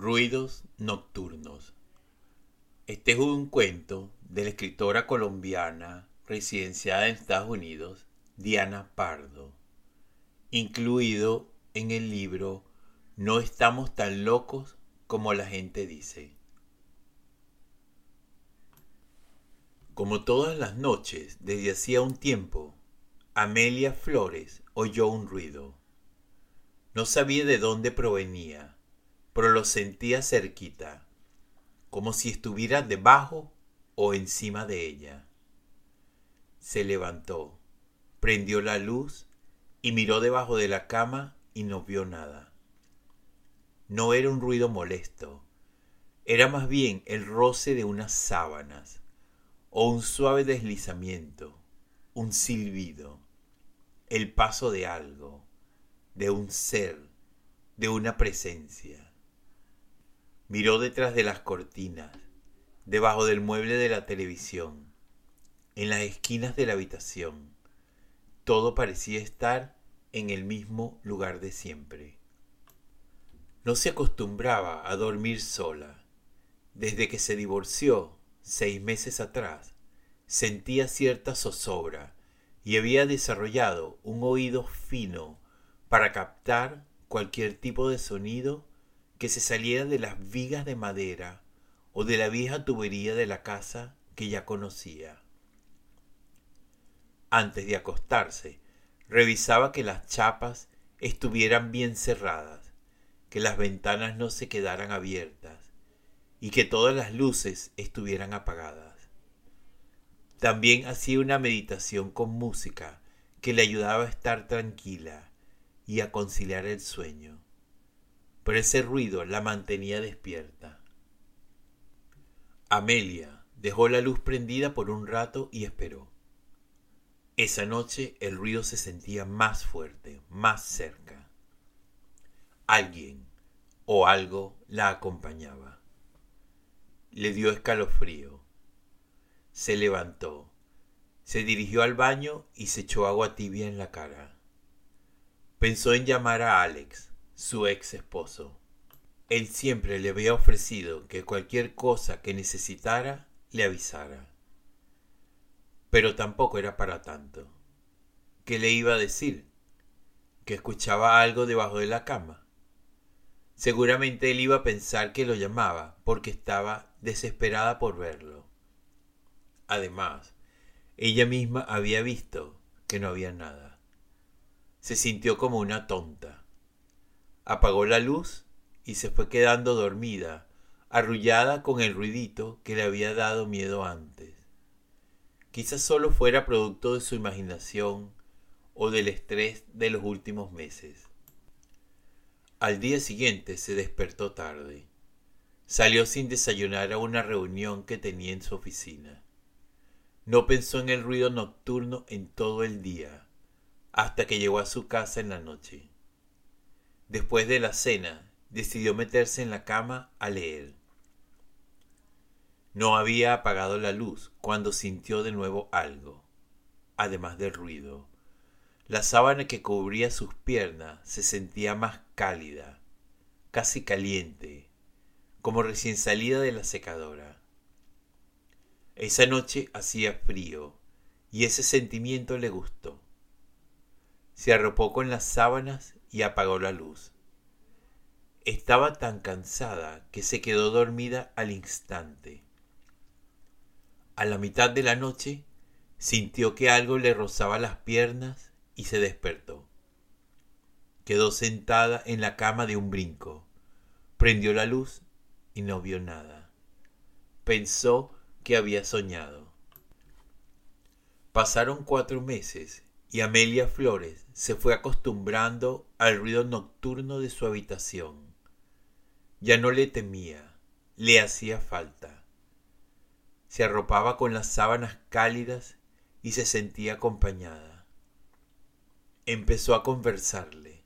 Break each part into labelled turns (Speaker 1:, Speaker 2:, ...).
Speaker 1: Ruidos nocturnos. Este es un cuento de la escritora colombiana residenciada en Estados Unidos, Diana Pardo, incluido en el libro No estamos tan locos como la gente dice. Como todas las noches, desde hacía un tiempo, Amelia Flores oyó un ruido. No sabía de dónde provenía pero lo sentía cerquita, como si estuviera debajo o encima de ella. Se levantó, prendió la luz y miró debajo de la cama y no vio nada. No era un ruido molesto, era más bien el roce de unas sábanas o un suave deslizamiento, un silbido, el paso de algo, de un ser, de una presencia. Miró detrás de las cortinas, debajo del mueble de la televisión, en las esquinas de la habitación. Todo parecía estar en el mismo lugar de siempre. No se acostumbraba a dormir sola. Desde que se divorció, seis meses atrás, sentía cierta zozobra y había desarrollado un oído fino para captar cualquier tipo de sonido que se saliera de las vigas de madera o de la vieja tubería de la casa que ya conocía. Antes de acostarse, revisaba que las chapas estuvieran bien cerradas, que las ventanas no se quedaran abiertas y que todas las luces estuvieran apagadas. También hacía una meditación con música que le ayudaba a estar tranquila y a conciliar el sueño pero ese ruido la mantenía despierta. Amelia dejó la luz prendida por un rato y esperó. Esa noche el ruido se sentía más fuerte, más cerca. Alguien o algo la acompañaba. Le dio escalofrío. Se levantó, se dirigió al baño y se echó agua tibia en la cara. Pensó en llamar a Alex, su ex esposo. Él siempre le había ofrecido que cualquier cosa que necesitara le avisara. Pero tampoco era para tanto. ¿Qué le iba a decir? ¿Que escuchaba algo debajo de la cama? Seguramente él iba a pensar que lo llamaba porque estaba desesperada por verlo. Además, ella misma había visto que no había nada. Se sintió como una tonta apagó la luz y se fue quedando dormida, arrullada con el ruidito que le había dado miedo antes. Quizás solo fuera producto de su imaginación o del estrés de los últimos meses. Al día siguiente se despertó tarde. Salió sin desayunar a una reunión que tenía en su oficina. No pensó en el ruido nocturno en todo el día, hasta que llegó a su casa en la noche. Después de la cena, decidió meterse en la cama a leer. No había apagado la luz cuando sintió de nuevo algo, además del ruido. La sábana que cubría sus piernas se sentía más cálida, casi caliente, como recién salida de la secadora. Esa noche hacía frío y ese sentimiento le gustó. Se arropó con las sábanas y apagó la luz. Estaba tan cansada que se quedó dormida al instante. A la mitad de la noche sintió que algo le rozaba las piernas y se despertó. Quedó sentada en la cama de un brinco, prendió la luz y no vio nada. Pensó que había soñado. Pasaron cuatro meses y Amelia Flores se fue acostumbrando al ruido nocturno de su habitación. Ya no le temía, le hacía falta. Se arropaba con las sábanas cálidas y se sentía acompañada. Empezó a conversarle,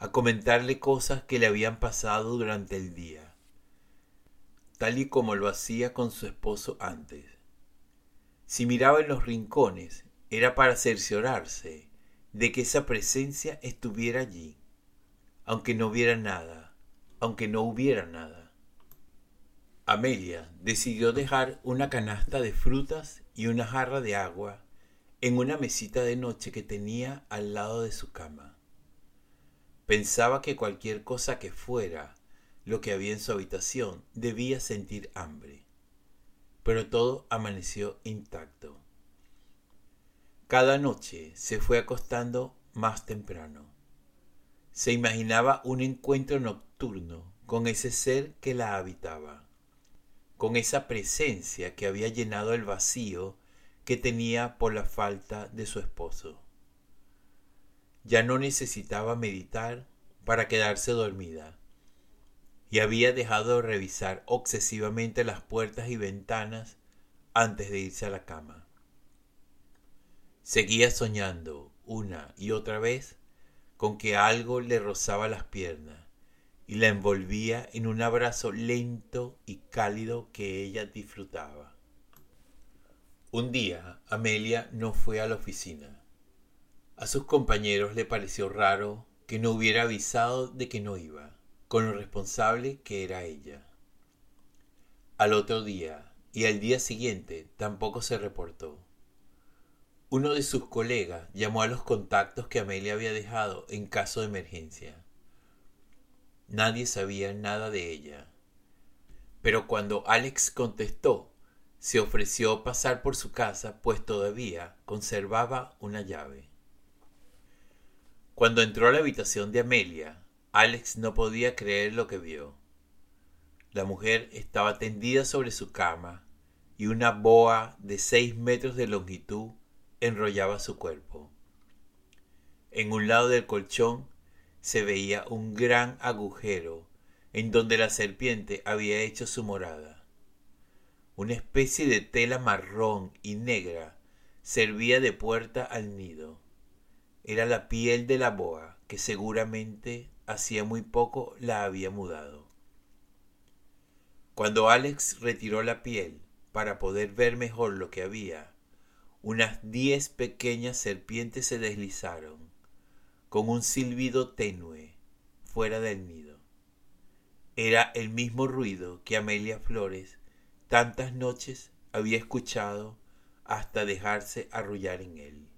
Speaker 1: a comentarle cosas que le habían pasado durante el día, tal y como lo hacía con su esposo antes. Si miraba en los rincones era para cerciorarse de que esa presencia estuviera allí, aunque no viera nada, aunque no hubiera nada. Amelia decidió dejar una canasta de frutas y una jarra de agua en una mesita de noche que tenía al lado de su cama. Pensaba que cualquier cosa que fuera lo que había en su habitación debía sentir hambre, pero todo amaneció intacto. Cada noche se fue acostando más temprano. Se imaginaba un encuentro nocturno con ese ser que la habitaba, con esa presencia que había llenado el vacío que tenía por la falta de su esposo. Ya no necesitaba meditar para quedarse dormida y había dejado de revisar obsesivamente las puertas y ventanas antes de irse a la cama. Seguía soñando una y otra vez con que algo le rozaba las piernas y la envolvía en un abrazo lento y cálido que ella disfrutaba. Un día Amelia no fue a la oficina. A sus compañeros le pareció raro que no hubiera avisado de que no iba, con lo responsable que era ella. Al otro día y al día siguiente tampoco se reportó. Uno de sus colegas llamó a los contactos que Amelia había dejado en caso de emergencia. Nadie sabía nada de ella. Pero cuando Alex contestó, se ofreció pasar por su casa, pues todavía conservaba una llave. Cuando entró a la habitación de Amelia, Alex no podía creer lo que vio. La mujer estaba tendida sobre su cama y una boa de seis metros de longitud enrollaba su cuerpo. En un lado del colchón se veía un gran agujero en donde la serpiente había hecho su morada. Una especie de tela marrón y negra servía de puerta al nido. Era la piel de la boa que seguramente hacía muy poco la había mudado. Cuando Alex retiró la piel para poder ver mejor lo que había, unas diez pequeñas serpientes se deslizaron, con un silbido tenue, fuera del nido. Era el mismo ruido que Amelia Flores tantas noches había escuchado hasta dejarse arrullar en él.